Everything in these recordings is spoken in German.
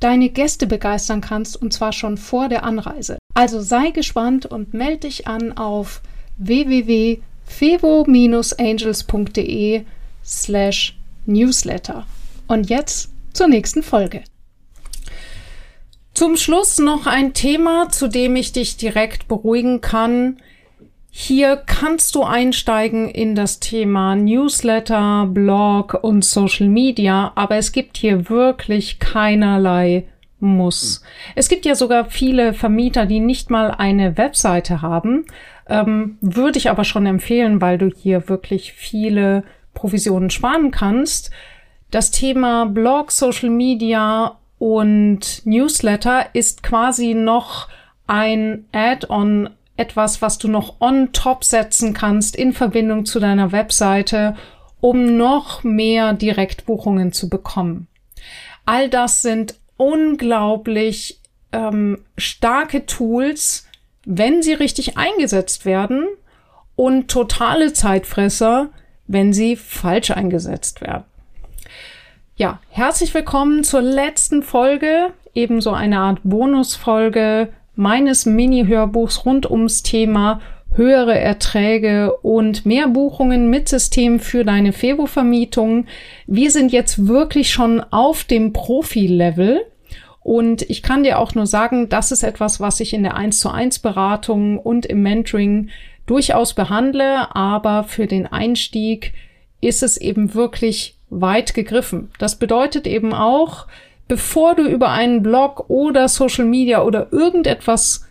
deine Gäste begeistern kannst, und zwar schon vor der Anreise. Also sei gespannt und melde dich an auf www.fevo-angels.de slash newsletter. Und jetzt zur nächsten Folge. Zum Schluss noch ein Thema, zu dem ich dich direkt beruhigen kann. Hier kannst du einsteigen in das Thema Newsletter, Blog und Social Media, aber es gibt hier wirklich keinerlei Muss. Es gibt ja sogar viele Vermieter, die nicht mal eine Webseite haben. Ähm, würde ich aber schon empfehlen, weil du hier wirklich viele Provisionen sparen kannst. Das Thema Blog, Social Media und Newsletter ist quasi noch ein Add-on, etwas, was du noch on top setzen kannst in Verbindung zu deiner Webseite, um noch mehr Direktbuchungen zu bekommen. All das sind unglaublich ähm, starke Tools, wenn sie richtig eingesetzt werden und totale Zeitfresser, wenn sie falsch eingesetzt werden. Ja, herzlich willkommen zur letzten Folge, ebenso eine Art Bonusfolge meines Mini-Hörbuchs rund ums Thema höhere Erträge und mehr Buchungen mit System für deine Febo-Vermietung. Wir sind jetzt wirklich schon auf dem Profi-Level. Und ich kann dir auch nur sagen, das ist etwas, was ich in der 1 zu 1 Beratung und im Mentoring durchaus behandle. Aber für den Einstieg ist es eben wirklich weit gegriffen. Das bedeutet eben auch, bevor du über einen Blog oder Social Media oder irgendetwas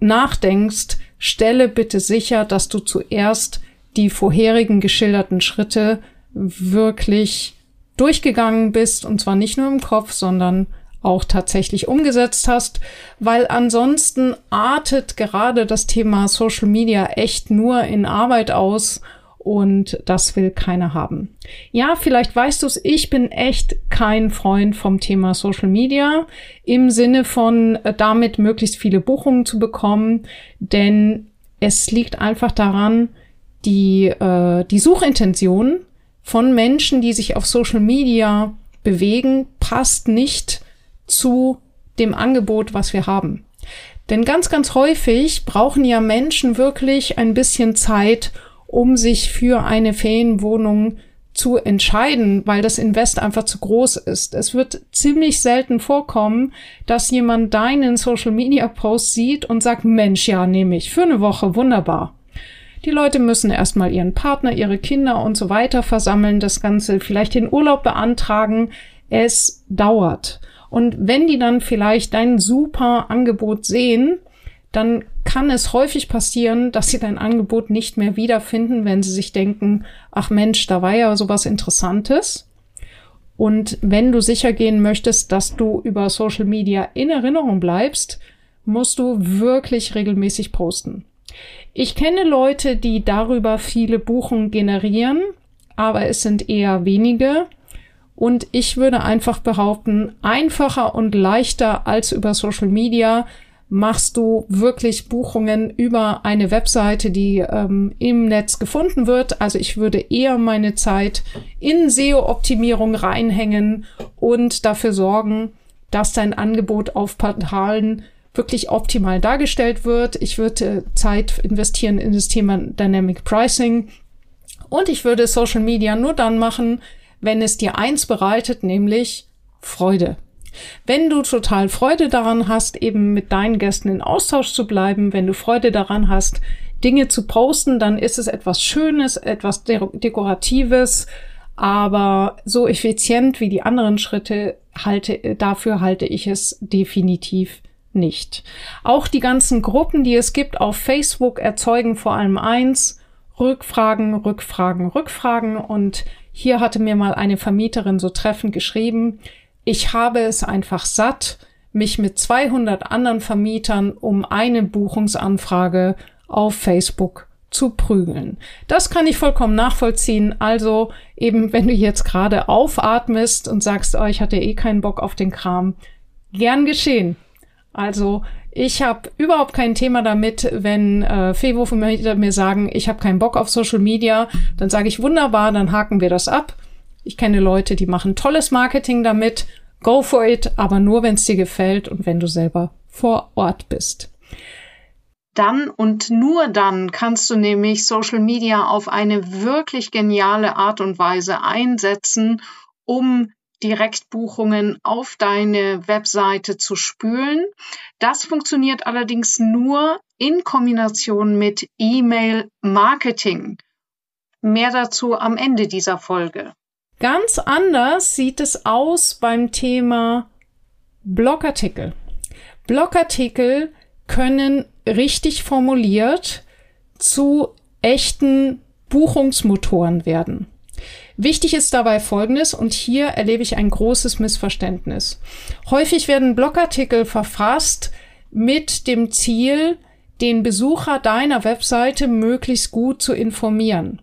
nachdenkst, stelle bitte sicher, dass du zuerst die vorherigen geschilderten Schritte wirklich durchgegangen bist und zwar nicht nur im Kopf, sondern auch tatsächlich umgesetzt hast, weil ansonsten artet gerade das Thema Social Media echt nur in Arbeit aus und das will keiner haben. Ja, vielleicht weißt du es, ich bin echt kein Freund vom Thema Social Media im Sinne von äh, damit möglichst viele Buchungen zu bekommen, denn es liegt einfach daran, die, äh, die Suchintention von Menschen, die sich auf Social Media bewegen, passt nicht zu dem Angebot, was wir haben. Denn ganz, ganz häufig brauchen ja Menschen wirklich ein bisschen Zeit, um sich für eine Ferienwohnung zu entscheiden, weil das Invest einfach zu groß ist. Es wird ziemlich selten vorkommen, dass jemand deinen Social Media Post sieht und sagt, Mensch, ja, nehme ich für eine Woche, wunderbar. Die Leute müssen erstmal ihren Partner, ihre Kinder und so weiter versammeln, das Ganze vielleicht den Urlaub beantragen. Es dauert. Und wenn die dann vielleicht dein super Angebot sehen, dann kann es häufig passieren, dass sie dein Angebot nicht mehr wiederfinden, wenn sie sich denken, ach Mensch, da war ja sowas Interessantes. Und wenn du sicher gehen möchtest, dass du über Social Media in Erinnerung bleibst, musst du wirklich regelmäßig posten. Ich kenne Leute, die darüber viele Buchen generieren, aber es sind eher wenige. Und ich würde einfach behaupten, einfacher und leichter als über Social Media machst du wirklich Buchungen über eine Webseite, die ähm, im Netz gefunden wird. Also ich würde eher meine Zeit in SEO-Optimierung reinhängen und dafür sorgen, dass dein Angebot auf Portalen wirklich optimal dargestellt wird. Ich würde Zeit investieren in das Thema Dynamic Pricing und ich würde Social Media nur dann machen, wenn es dir eins bereitet, nämlich Freude. Wenn du total Freude daran hast, eben mit deinen Gästen in Austausch zu bleiben, wenn du Freude daran hast, Dinge zu posten, dann ist es etwas Schönes, etwas Dekoratives, aber so effizient wie die anderen Schritte halte, dafür halte ich es definitiv nicht. Auch die ganzen Gruppen, die es gibt auf Facebook, erzeugen vor allem eins, Rückfragen, Rückfragen, Rückfragen. Und hier hatte mir mal eine Vermieterin so treffend geschrieben, ich habe es einfach satt, mich mit 200 anderen Vermietern um eine Buchungsanfrage auf Facebook zu prügeln. Das kann ich vollkommen nachvollziehen. Also eben, wenn du jetzt gerade aufatmest und sagst, oh, ich hatte eh keinen Bock auf den Kram, gern geschehen. Also ich habe überhaupt kein Thema damit, wenn äh, Fewo mir sagen, ich habe keinen Bock auf Social Media, dann sage ich wunderbar, dann haken wir das ab. Ich kenne Leute, die machen tolles Marketing damit. Go for it, aber nur, wenn es dir gefällt und wenn du selber vor Ort bist. Dann und nur dann kannst du nämlich Social Media auf eine wirklich geniale Art und Weise einsetzen, um Direktbuchungen auf deine Webseite zu spülen. Das funktioniert allerdings nur in Kombination mit E-Mail-Marketing. Mehr dazu am Ende dieser Folge. Ganz anders sieht es aus beim Thema Blogartikel. Blogartikel können richtig formuliert zu echten Buchungsmotoren werden. Wichtig ist dabei Folgendes, und hier erlebe ich ein großes Missverständnis. Häufig werden Blogartikel verfasst mit dem Ziel, den Besucher deiner Webseite möglichst gut zu informieren.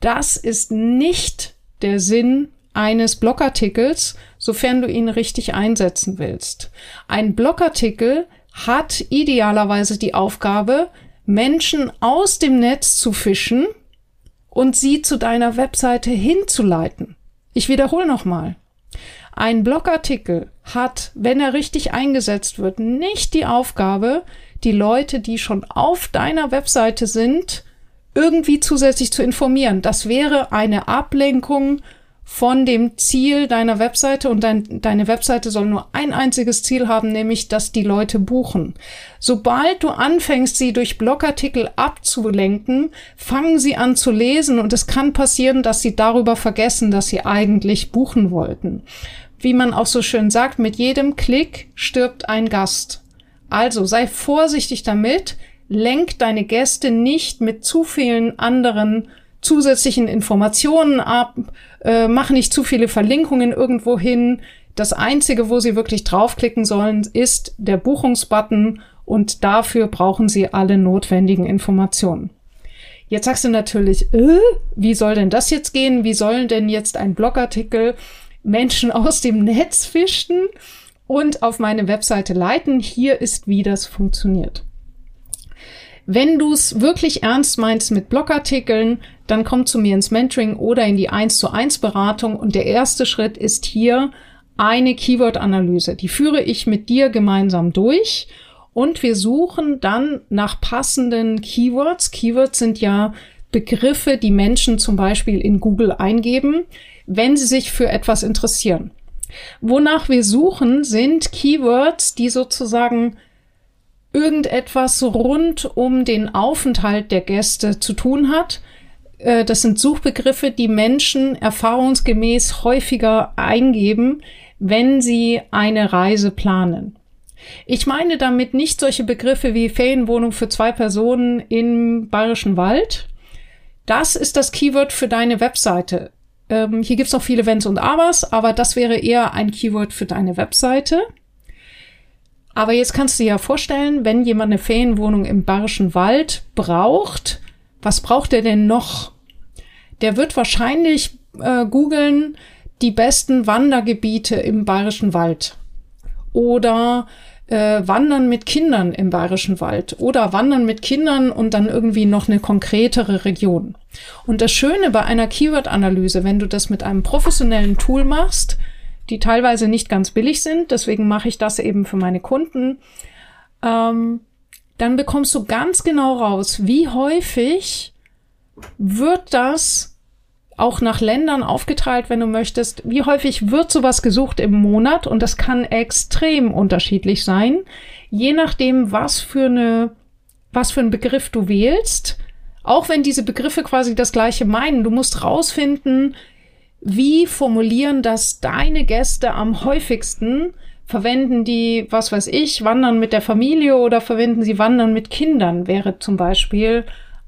Das ist nicht der Sinn eines Blogartikels, sofern du ihn richtig einsetzen willst. Ein Blogartikel hat idealerweise die Aufgabe, Menschen aus dem Netz zu fischen und sie zu deiner Webseite hinzuleiten. Ich wiederhole nochmal. Ein Blogartikel hat, wenn er richtig eingesetzt wird, nicht die Aufgabe, die Leute, die schon auf deiner Webseite sind, irgendwie zusätzlich zu informieren. Das wäre eine Ablenkung von dem Ziel deiner Webseite und dein, deine Webseite soll nur ein einziges Ziel haben, nämlich, dass die Leute buchen. Sobald du anfängst, sie durch Blogartikel abzulenken, fangen sie an zu lesen und es kann passieren, dass sie darüber vergessen, dass sie eigentlich buchen wollten. Wie man auch so schön sagt, mit jedem Klick stirbt ein Gast. Also sei vorsichtig damit, lenk deine Gäste nicht mit zu vielen anderen zusätzlichen Informationen ab, äh, mach nicht zu viele Verlinkungen irgendwo hin. Das einzige, wo Sie wirklich draufklicken sollen, ist der Buchungsbutton und dafür brauchen Sie alle notwendigen Informationen. Jetzt sagst du natürlich, äh, wie soll denn das jetzt gehen? Wie sollen denn jetzt ein Blogartikel Menschen aus dem Netz fischen und auf meine Webseite leiten? Hier ist, wie das funktioniert. Wenn du es wirklich ernst meinst mit Blogartikeln, dann komm zu mir ins Mentoring oder in die 1 zu 1 Beratung und der erste Schritt ist hier eine Keyword-Analyse. Die führe ich mit dir gemeinsam durch und wir suchen dann nach passenden Keywords. Keywords sind ja Begriffe, die Menschen zum Beispiel in Google eingeben, wenn sie sich für etwas interessieren. Wonach wir suchen, sind Keywords, die sozusagen irgendetwas rund um den Aufenthalt der Gäste zu tun hat. Äh, das sind Suchbegriffe, die Menschen erfahrungsgemäß häufiger eingeben, wenn sie eine Reise planen. Ich meine damit nicht solche Begriffe wie Ferienwohnung für zwei Personen im Bayerischen Wald. Das ist das Keyword für deine Webseite. Ähm, hier gibt's noch viele Wenns und Abers, aber das wäre eher ein Keyword für deine Webseite. Aber jetzt kannst du dir ja vorstellen, wenn jemand eine Ferienwohnung im Bayerischen Wald braucht, was braucht er denn noch? Der wird wahrscheinlich äh, googeln die besten Wandergebiete im Bayerischen Wald oder äh, Wandern mit Kindern im Bayerischen Wald oder Wandern mit Kindern und dann irgendwie noch eine konkretere Region. Und das Schöne bei einer Keyword-Analyse, wenn du das mit einem professionellen Tool machst, die teilweise nicht ganz billig sind. Deswegen mache ich das eben für meine Kunden. Ähm, dann bekommst du ganz genau raus, wie häufig wird das auch nach Ländern aufgeteilt, wenn du möchtest. Wie häufig wird sowas gesucht im Monat? Und das kann extrem unterschiedlich sein, je nachdem, was für eine, was für einen Begriff du wählst. Auch wenn diese Begriffe quasi das gleiche meinen, du musst rausfinden, wie formulieren das deine Gäste am häufigsten? Verwenden die, was weiß ich, Wandern mit der Familie oder verwenden sie Wandern mit Kindern? Wäre zum Beispiel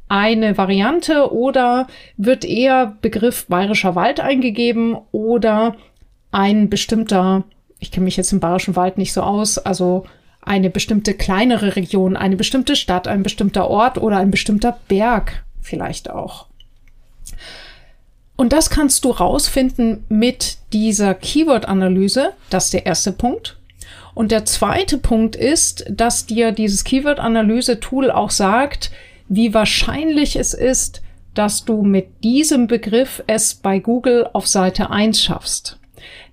eine Variante oder wird eher Begriff bayerischer Wald eingegeben oder ein bestimmter ich kenne mich jetzt im Bayerischen Wald nicht so aus, also eine bestimmte kleinere Region, eine bestimmte Stadt, ein bestimmter Ort oder ein bestimmter Berg vielleicht auch. Und das kannst du rausfinden mit dieser Keyword-Analyse. Das ist der erste Punkt. Und der zweite Punkt ist, dass dir dieses Keyword-Analyse-Tool auch sagt, wie wahrscheinlich es ist, dass du mit diesem Begriff es bei Google auf Seite 1 schaffst.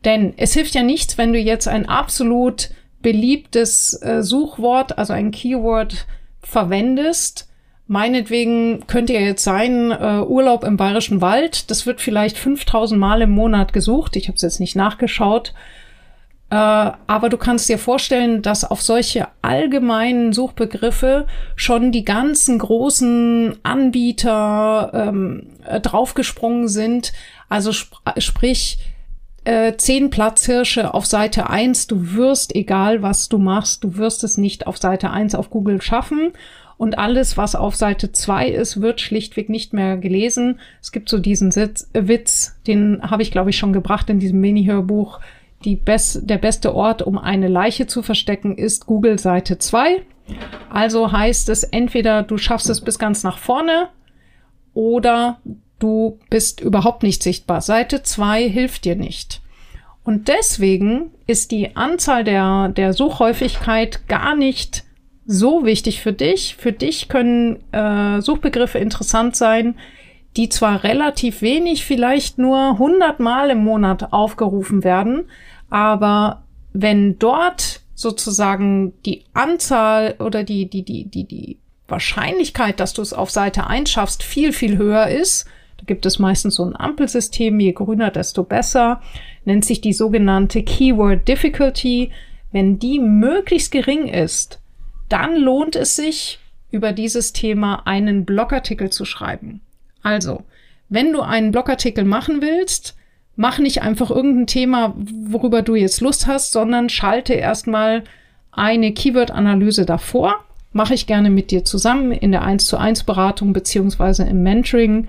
Denn es hilft ja nichts, wenn du jetzt ein absolut beliebtes äh, Suchwort, also ein Keyword verwendest. Meinetwegen könnte ja jetzt sein äh, Urlaub im Bayerischen Wald. Das wird vielleicht 5000 Mal im Monat gesucht. Ich habe es jetzt nicht nachgeschaut. Äh, aber du kannst dir vorstellen, dass auf solche allgemeinen Suchbegriffe schon die ganzen großen Anbieter ähm, draufgesprungen sind. Also sp sprich, äh, zehn Platzhirsche auf Seite eins. Du wirst, egal was du machst, du wirst es nicht auf Seite eins auf Google schaffen. Und alles, was auf Seite zwei ist, wird schlichtweg nicht mehr gelesen. Es gibt so diesen Sitz, äh, Witz, den habe ich, glaube ich, schon gebracht in diesem Mini-Hörbuch die best, der beste Ort, um eine Leiche zu verstecken, ist Google Seite 2. Also heißt es entweder du schaffst es bis ganz nach vorne oder du bist überhaupt nicht sichtbar. Seite 2 hilft dir nicht. Und deswegen ist die Anzahl der, der Suchhäufigkeit gar nicht so wichtig für dich. Für dich können äh, Suchbegriffe interessant sein, die zwar relativ wenig, vielleicht nur 100 Mal im Monat aufgerufen werden, aber wenn dort sozusagen die Anzahl oder die, die, die, die, die Wahrscheinlichkeit, dass du es auf Seite 1 schaffst, viel, viel höher ist, da gibt es meistens so ein Ampelsystem, je grüner, desto besser, nennt sich die sogenannte Keyword Difficulty. Wenn die möglichst gering ist, dann lohnt es sich, über dieses Thema einen Blogartikel zu schreiben. Also, wenn du einen Blogartikel machen willst, mach nicht einfach irgendein Thema, worüber du jetzt Lust hast, sondern schalte erstmal eine Keyword-Analyse davor. Mache ich gerne mit dir zusammen in der 1 zu 1 Beratung beziehungsweise im Mentoring.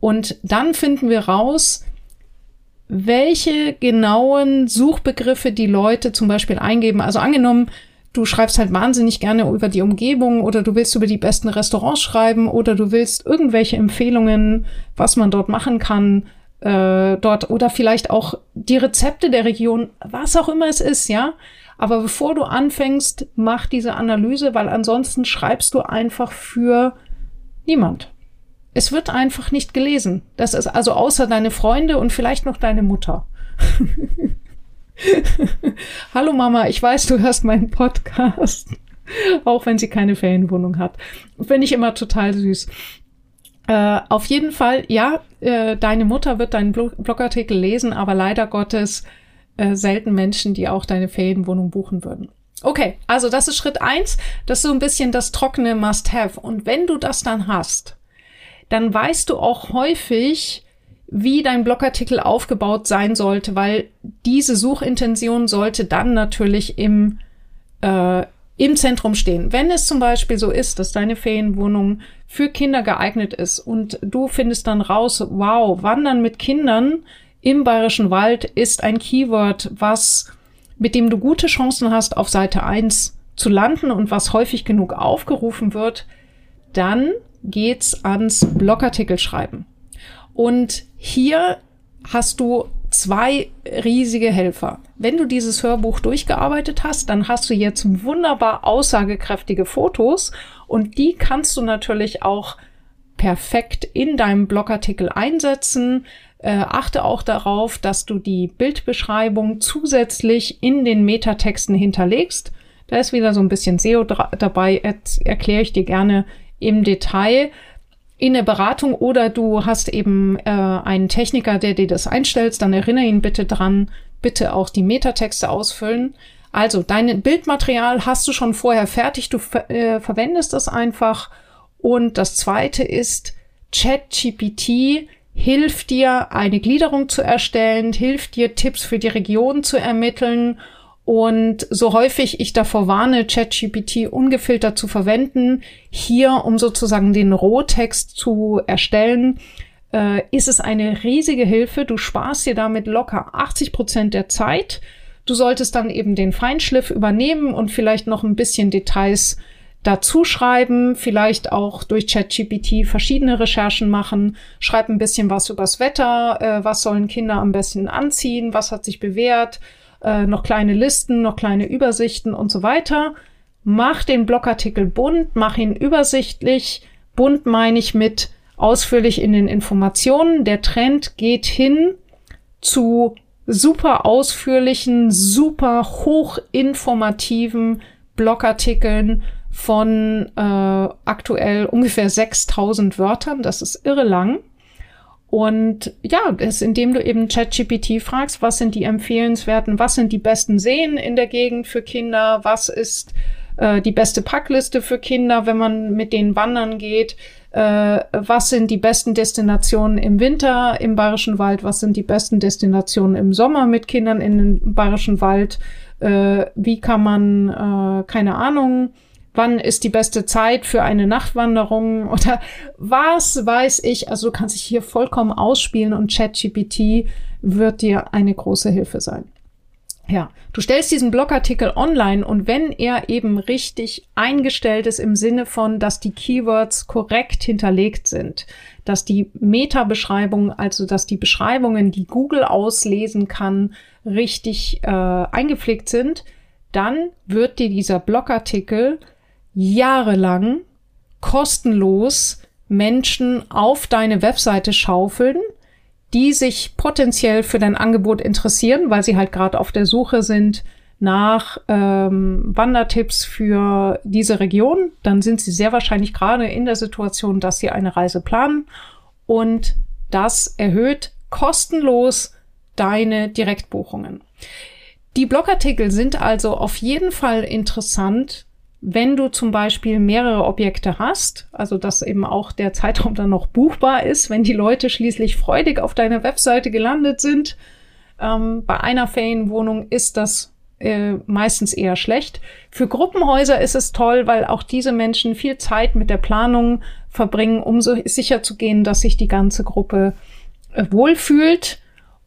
Und dann finden wir raus, welche genauen Suchbegriffe die Leute zum Beispiel eingeben. Also angenommen, du schreibst halt wahnsinnig gerne über die Umgebung oder du willst über die besten Restaurants schreiben oder du willst irgendwelche Empfehlungen, was man dort machen kann, äh, dort oder vielleicht auch die Rezepte der Region, was auch immer es ist, ja. Aber bevor du anfängst, mach diese Analyse, weil ansonsten schreibst du einfach für niemand. Es wird einfach nicht gelesen. Das ist also außer deine Freunde und vielleicht noch deine Mutter. Hallo Mama, ich weiß, du hörst meinen Podcast. Auch wenn sie keine Ferienwohnung hat. Finde ich immer total süß. Äh, auf jeden Fall, ja, äh, deine Mutter wird deinen Blogartikel lesen, aber leider Gottes äh, selten Menschen, die auch deine Ferienwohnung buchen würden. Okay, also das ist Schritt eins. Das ist so ein bisschen das trockene Must-Have. Und wenn du das dann hast, dann weißt du auch häufig, wie dein Blogartikel aufgebaut sein sollte, weil diese Suchintention sollte dann natürlich im, äh, im Zentrum stehen. Wenn es zum Beispiel so ist, dass deine Ferienwohnung für Kinder geeignet ist und du findest dann raus, wow, Wandern mit Kindern im Bayerischen Wald ist ein Keyword, was, mit dem du gute Chancen hast, auf Seite 1 zu landen und was häufig genug aufgerufen wird, dann geht's ans Blogartikel schreiben. Und hier hast du zwei riesige Helfer. Wenn du dieses Hörbuch durchgearbeitet hast, dann hast du jetzt wunderbar aussagekräftige Fotos und die kannst du natürlich auch perfekt in deinem Blogartikel einsetzen. Äh, achte auch darauf, dass du die Bildbeschreibung zusätzlich in den Metatexten hinterlegst. Da ist wieder so ein bisschen SEO dabei, erkläre ich dir gerne im Detail in der Beratung oder du hast eben äh, einen Techniker, der dir das einstellt, dann erinnere ihn bitte dran, bitte auch die Metatexte ausfüllen. Also dein Bildmaterial hast du schon vorher fertig, du ver äh, verwendest das einfach. Und das zweite ist, ChatGPT hilft dir, eine Gliederung zu erstellen, hilft dir, Tipps für die Region zu ermitteln und so häufig ich davor warne, ChatGPT ungefiltert zu verwenden, hier, um sozusagen den Rohtext zu erstellen, äh, ist es eine riesige Hilfe. Du sparst dir damit locker 80 Prozent der Zeit. Du solltest dann eben den Feinschliff übernehmen und vielleicht noch ein bisschen Details dazu schreiben, vielleicht auch durch ChatGPT verschiedene Recherchen machen, schreib ein bisschen was übers Wetter, äh, was sollen Kinder am besten anziehen, was hat sich bewährt, äh, noch kleine Listen, noch kleine Übersichten und so weiter. Mach den Blogartikel bunt, mach ihn übersichtlich. Bunt meine ich mit ausführlich in den Informationen. Der Trend geht hin zu super ausführlichen, super hochinformativen Blogartikeln von äh, aktuell ungefähr 6000 Wörtern. Das ist irre lang. Und ja, das, indem du eben ChatGPT fragst, was sind die empfehlenswerten, was sind die besten Seen in der Gegend für Kinder, was ist äh, die beste Packliste für Kinder, wenn man mit denen wandern geht, äh, was sind die besten Destinationen im Winter im Bayerischen Wald, was sind die besten Destinationen im Sommer mit Kindern in den Bayerischen Wald, äh, wie kann man, äh, keine Ahnung, wann ist die beste Zeit für eine Nachtwanderung oder was weiß ich. Also du kannst dich hier vollkommen ausspielen und ChatGPT wird dir eine große Hilfe sein. Ja, du stellst diesen Blogartikel online und wenn er eben richtig eingestellt ist im Sinne von, dass die Keywords korrekt hinterlegt sind, dass die Meta-Beschreibungen, also dass die Beschreibungen, die Google auslesen kann, richtig äh, eingepflegt sind, dann wird dir dieser Blogartikel jahrelang kostenlos Menschen auf deine Webseite schaufeln, die sich potenziell für dein Angebot interessieren, weil sie halt gerade auf der Suche sind nach ähm, Wandertipps für diese Region, dann sind sie sehr wahrscheinlich gerade in der Situation, dass sie eine Reise planen und das erhöht kostenlos deine Direktbuchungen. Die Blogartikel sind also auf jeden Fall interessant wenn du zum Beispiel mehrere Objekte hast, also dass eben auch der Zeitraum dann noch buchbar ist, wenn die Leute schließlich freudig auf deiner Webseite gelandet sind. Ähm, bei einer Ferienwohnung ist das äh, meistens eher schlecht. Für Gruppenhäuser ist es toll, weil auch diese Menschen viel Zeit mit der Planung verbringen, um so sicher zu gehen, dass sich die ganze Gruppe äh, wohlfühlt.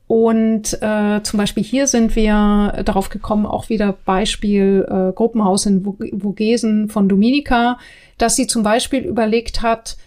Und äh, zum Beispiel hier sind wir darauf gekommen, auch wieder Beispiel äh, Gruppenhaus in Vogesen von Dominika, dass sie zum Beispiel überlegt hat,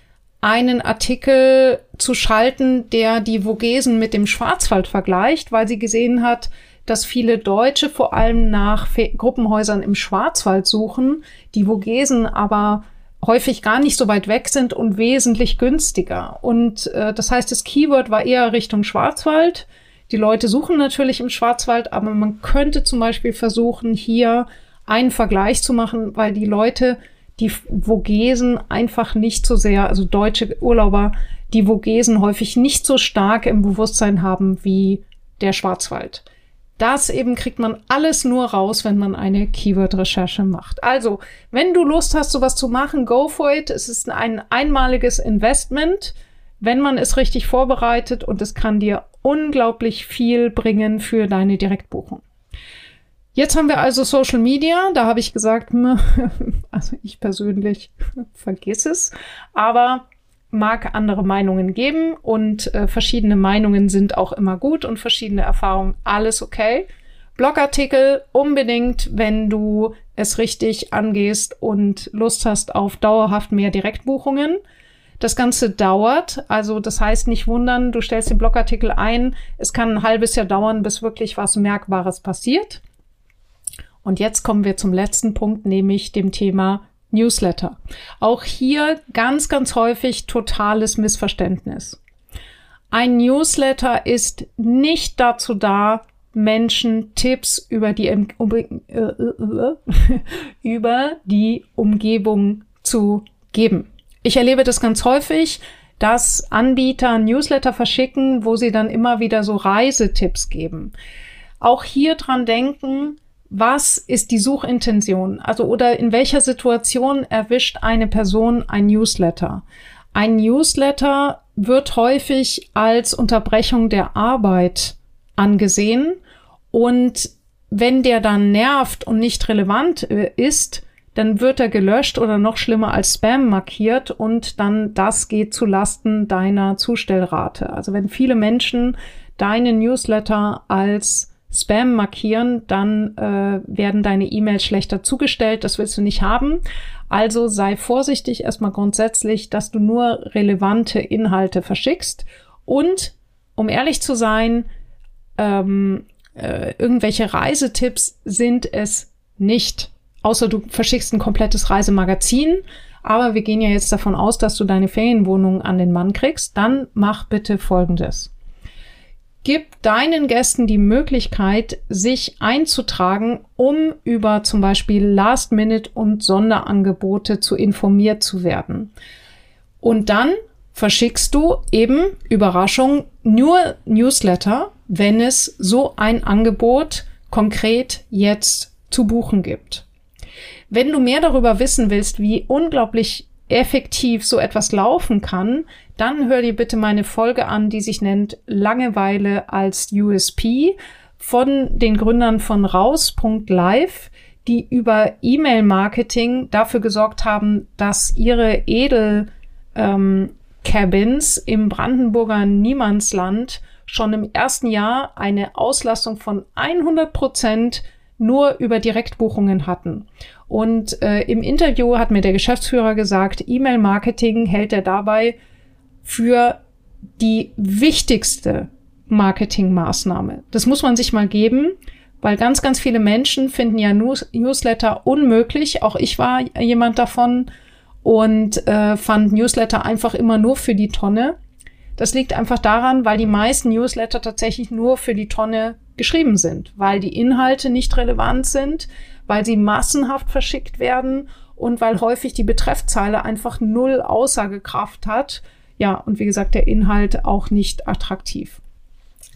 einen Artikel zu schalten, der die Vogesen mit dem Schwarzwald vergleicht, weil sie gesehen hat, dass viele Deutsche vor allem nach Fe Gruppenhäusern im Schwarzwald suchen, die Vogesen aber häufig gar nicht so weit weg sind und wesentlich günstiger. Und äh, das heißt, das Keyword war eher Richtung Schwarzwald. Die Leute suchen natürlich im Schwarzwald, aber man könnte zum Beispiel versuchen, hier einen Vergleich zu machen, weil die Leute, die Vogesen einfach nicht so sehr, also deutsche Urlauber, die Vogesen häufig nicht so stark im Bewusstsein haben wie der Schwarzwald. Das eben kriegt man alles nur raus, wenn man eine Keyword-Recherche macht. Also, wenn du Lust hast, sowas zu machen, go for it. Es ist ein einmaliges Investment wenn man es richtig vorbereitet und es kann dir unglaublich viel bringen für deine Direktbuchung. Jetzt haben wir also Social Media. Da habe ich gesagt, also ich persönlich vergiss es, aber mag andere Meinungen geben und äh, verschiedene Meinungen sind auch immer gut und verschiedene Erfahrungen, alles okay. Blogartikel unbedingt, wenn du es richtig angehst und Lust hast auf dauerhaft mehr Direktbuchungen. Das Ganze dauert, also das heißt nicht wundern, du stellst den Blogartikel ein, es kann ein halbes Jahr dauern, bis wirklich was Merkbares passiert. Und jetzt kommen wir zum letzten Punkt, nämlich dem Thema Newsletter. Auch hier ganz, ganz häufig totales Missverständnis. Ein Newsletter ist nicht dazu da, Menschen Tipps über die, äh, äh, über die Umgebung zu geben. Ich erlebe das ganz häufig, dass Anbieter Newsletter verschicken, wo sie dann immer wieder so Reisetipps geben. Auch hier dran denken, was ist die Suchintention? Also oder in welcher Situation erwischt eine Person ein Newsletter? Ein Newsletter wird häufig als Unterbrechung der Arbeit angesehen und wenn der dann nervt und nicht relevant äh, ist, dann wird er gelöscht oder noch schlimmer als Spam markiert und dann das geht zu Lasten deiner Zustellrate. Also wenn viele Menschen deine Newsletter als Spam markieren, dann äh, werden deine E-Mails schlechter zugestellt. Das willst du nicht haben. Also sei vorsichtig erstmal grundsätzlich, dass du nur relevante Inhalte verschickst. Und um ehrlich zu sein, ähm, äh, irgendwelche Reisetipps sind es nicht. Außer du verschickst ein komplettes Reisemagazin. Aber wir gehen ja jetzt davon aus, dass du deine Ferienwohnung an den Mann kriegst. Dann mach bitte Folgendes. Gib deinen Gästen die Möglichkeit, sich einzutragen, um über zum Beispiel Last-Minute und Sonderangebote zu informiert zu werden. Und dann verschickst du eben, Überraschung, nur Newsletter, wenn es so ein Angebot konkret jetzt zu buchen gibt. Wenn du mehr darüber wissen willst, wie unglaublich effektiv so etwas laufen kann, dann hör dir bitte meine Folge an, die sich nennt Langeweile als USP von den Gründern von raus.live, die über E-Mail-Marketing dafür gesorgt haben, dass ihre Edel ähm, Cabins im Brandenburger Niemandsland schon im ersten Jahr eine Auslastung von 100 Prozent nur über Direktbuchungen hatten. Und äh, im Interview hat mir der Geschäftsführer gesagt, E-Mail-Marketing hält er dabei für die wichtigste Marketingmaßnahme. Das muss man sich mal geben, weil ganz, ganz viele Menschen finden ja News Newsletter unmöglich. Auch ich war jemand davon und äh, fand Newsletter einfach immer nur für die Tonne. Das liegt einfach daran, weil die meisten Newsletter tatsächlich nur für die Tonne geschrieben sind, weil die Inhalte nicht relevant sind, weil sie massenhaft verschickt werden und weil häufig die Betreffzeile einfach null Aussagekraft hat. Ja, und wie gesagt, der Inhalt auch nicht attraktiv.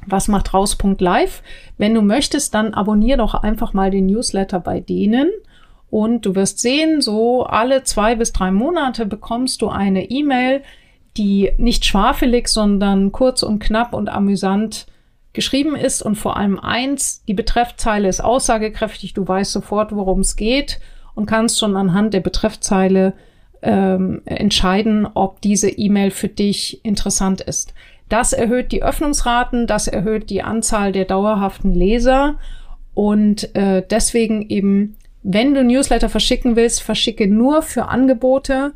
Was macht raus.live? Wenn du möchtest, dann abonnier doch einfach mal den Newsletter bei denen. Und du wirst sehen, so alle zwei bis drei Monate bekommst du eine E-Mail, die nicht schwafelig, sondern kurz und knapp und amüsant geschrieben ist und vor allem eins, die Betreffzeile ist aussagekräftig, du weißt sofort, worum es geht und kannst schon anhand der Betreffzeile ähm, entscheiden, ob diese E-Mail für dich interessant ist. Das erhöht die Öffnungsraten, das erhöht die Anzahl der dauerhaften Leser und äh, deswegen eben, wenn du Newsletter verschicken willst, verschicke nur für Angebote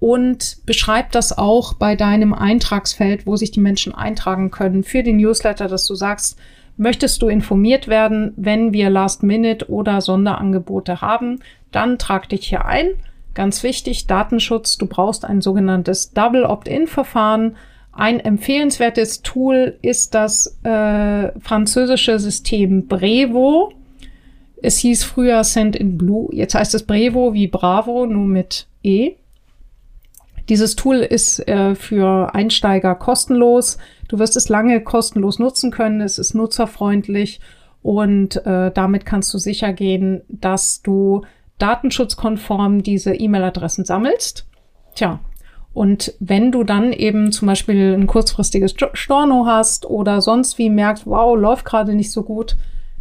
und beschreib das auch bei deinem Eintragsfeld, wo sich die Menschen eintragen können für den Newsletter, dass du sagst, möchtest du informiert werden, wenn wir Last-Minute oder Sonderangebote haben, dann trag dich hier ein. Ganz wichtig, Datenschutz, du brauchst ein sogenanntes Double Opt-in-Verfahren. Ein empfehlenswertes Tool ist das äh, französische System Brevo. Es hieß früher Send in Blue, jetzt heißt es Brevo wie Bravo, nur mit E. Dieses Tool ist äh, für Einsteiger kostenlos. Du wirst es lange kostenlos nutzen können. Es ist nutzerfreundlich und äh, damit kannst du sicher gehen, dass du datenschutzkonform diese E-Mail-Adressen sammelst. Tja, und wenn du dann eben zum Beispiel ein kurzfristiges Storno hast oder sonst wie merkst, wow, läuft gerade nicht so gut,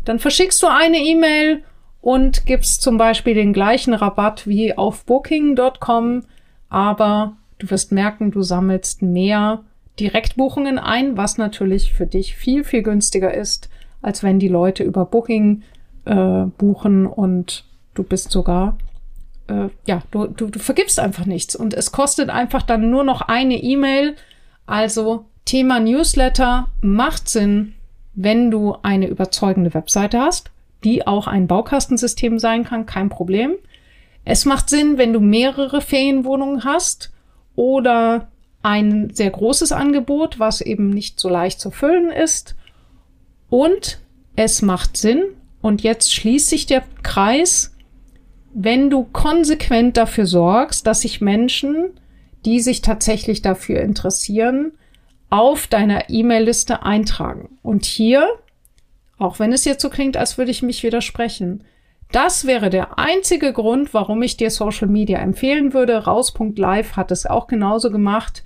dann verschickst du eine E-Mail und gibst zum Beispiel den gleichen Rabatt wie auf booking.com aber du wirst merken, du sammelst mehr Direktbuchungen ein, was natürlich für dich viel, viel günstiger ist, als wenn die Leute über Booking äh, buchen und du bist sogar, äh, ja, du, du, du vergibst einfach nichts und es kostet einfach dann nur noch eine E-Mail. Also Thema Newsletter macht Sinn, wenn du eine überzeugende Webseite hast, die auch ein Baukastensystem sein kann, kein Problem. Es macht Sinn, wenn du mehrere Ferienwohnungen hast oder ein sehr großes Angebot, was eben nicht so leicht zu füllen ist. Und es macht Sinn, und jetzt schließt sich der Kreis, wenn du konsequent dafür sorgst, dass sich Menschen, die sich tatsächlich dafür interessieren, auf deiner E-Mail-Liste eintragen. Und hier, auch wenn es jetzt so klingt, als würde ich mich widersprechen, das wäre der einzige Grund, warum ich dir Social Media empfehlen würde. Raus.live hat es auch genauso gemacht.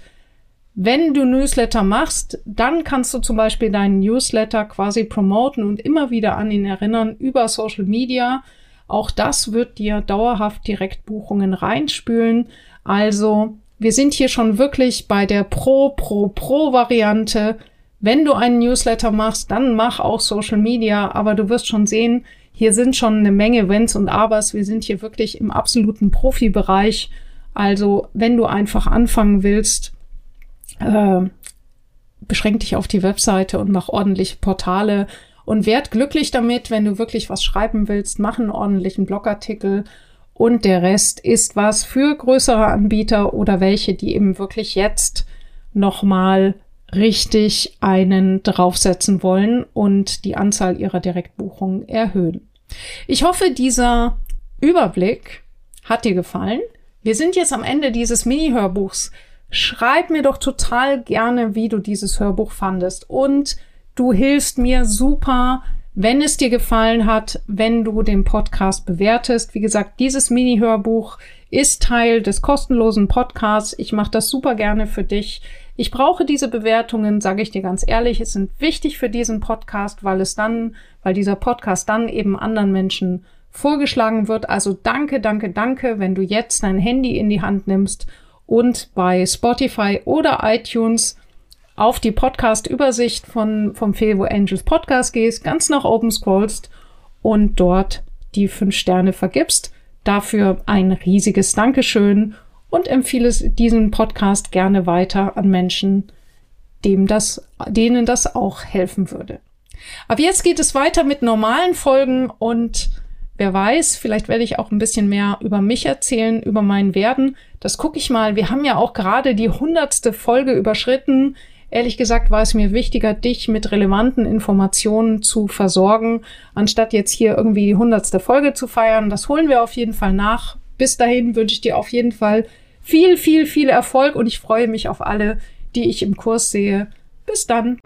Wenn du Newsletter machst, dann kannst du zum Beispiel deinen Newsletter quasi promoten und immer wieder an ihn erinnern über Social Media. Auch das wird dir dauerhaft Direktbuchungen reinspülen. Also wir sind hier schon wirklich bei der Pro, Pro, Pro Variante. Wenn du einen Newsletter machst, dann mach auch Social Media, aber du wirst schon sehen, hier sind schon eine Menge Wenns und Abers. Wir sind hier wirklich im absoluten Profibereich. Also, wenn du einfach anfangen willst, äh, beschränk dich auf die Webseite und mach ordentliche Portale und werd glücklich damit, wenn du wirklich was schreiben willst, mach einen ordentlichen Blogartikel und der Rest ist was für größere Anbieter oder welche, die eben wirklich jetzt nochmal richtig einen draufsetzen wollen und die Anzahl ihrer Direktbuchungen erhöhen. Ich hoffe, dieser Überblick hat dir gefallen. Wir sind jetzt am Ende dieses Mini-Hörbuchs. Schreib mir doch total gerne, wie du dieses Hörbuch fandest. Und du hilfst mir super, wenn es dir gefallen hat, wenn du den Podcast bewertest. Wie gesagt, dieses Mini-Hörbuch ist Teil des kostenlosen Podcasts. Ich mache das super gerne für dich. Ich brauche diese Bewertungen, sage ich dir ganz ehrlich. Es sind wichtig für diesen Podcast, weil es dann, weil dieser Podcast dann eben anderen Menschen vorgeschlagen wird. Also danke, danke, danke, wenn du jetzt dein Handy in die Hand nimmst und bei Spotify oder iTunes auf die Podcast-Übersicht von, vom Fevo Angels Podcast gehst, ganz nach oben scrollst und dort die fünf Sterne vergibst. Dafür ein riesiges Dankeschön und empfehle diesen Podcast gerne weiter an Menschen, dem das, denen das auch helfen würde. Aber jetzt geht es weiter mit normalen Folgen und wer weiß, vielleicht werde ich auch ein bisschen mehr über mich erzählen, über mein Werden. Das gucke ich mal. Wir haben ja auch gerade die hundertste Folge überschritten. Ehrlich gesagt war es mir wichtiger, dich mit relevanten Informationen zu versorgen, anstatt jetzt hier irgendwie die hundertste Folge zu feiern. Das holen wir auf jeden Fall nach. Bis dahin wünsche ich dir auf jeden Fall viel, viel, viel Erfolg und ich freue mich auf alle, die ich im Kurs sehe. Bis dann.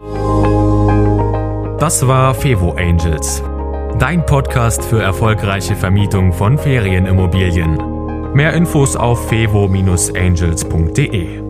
Das war Fevo Angels, dein Podcast für erfolgreiche Vermietung von Ferienimmobilien. Mehr Infos auf fevo-angels.de.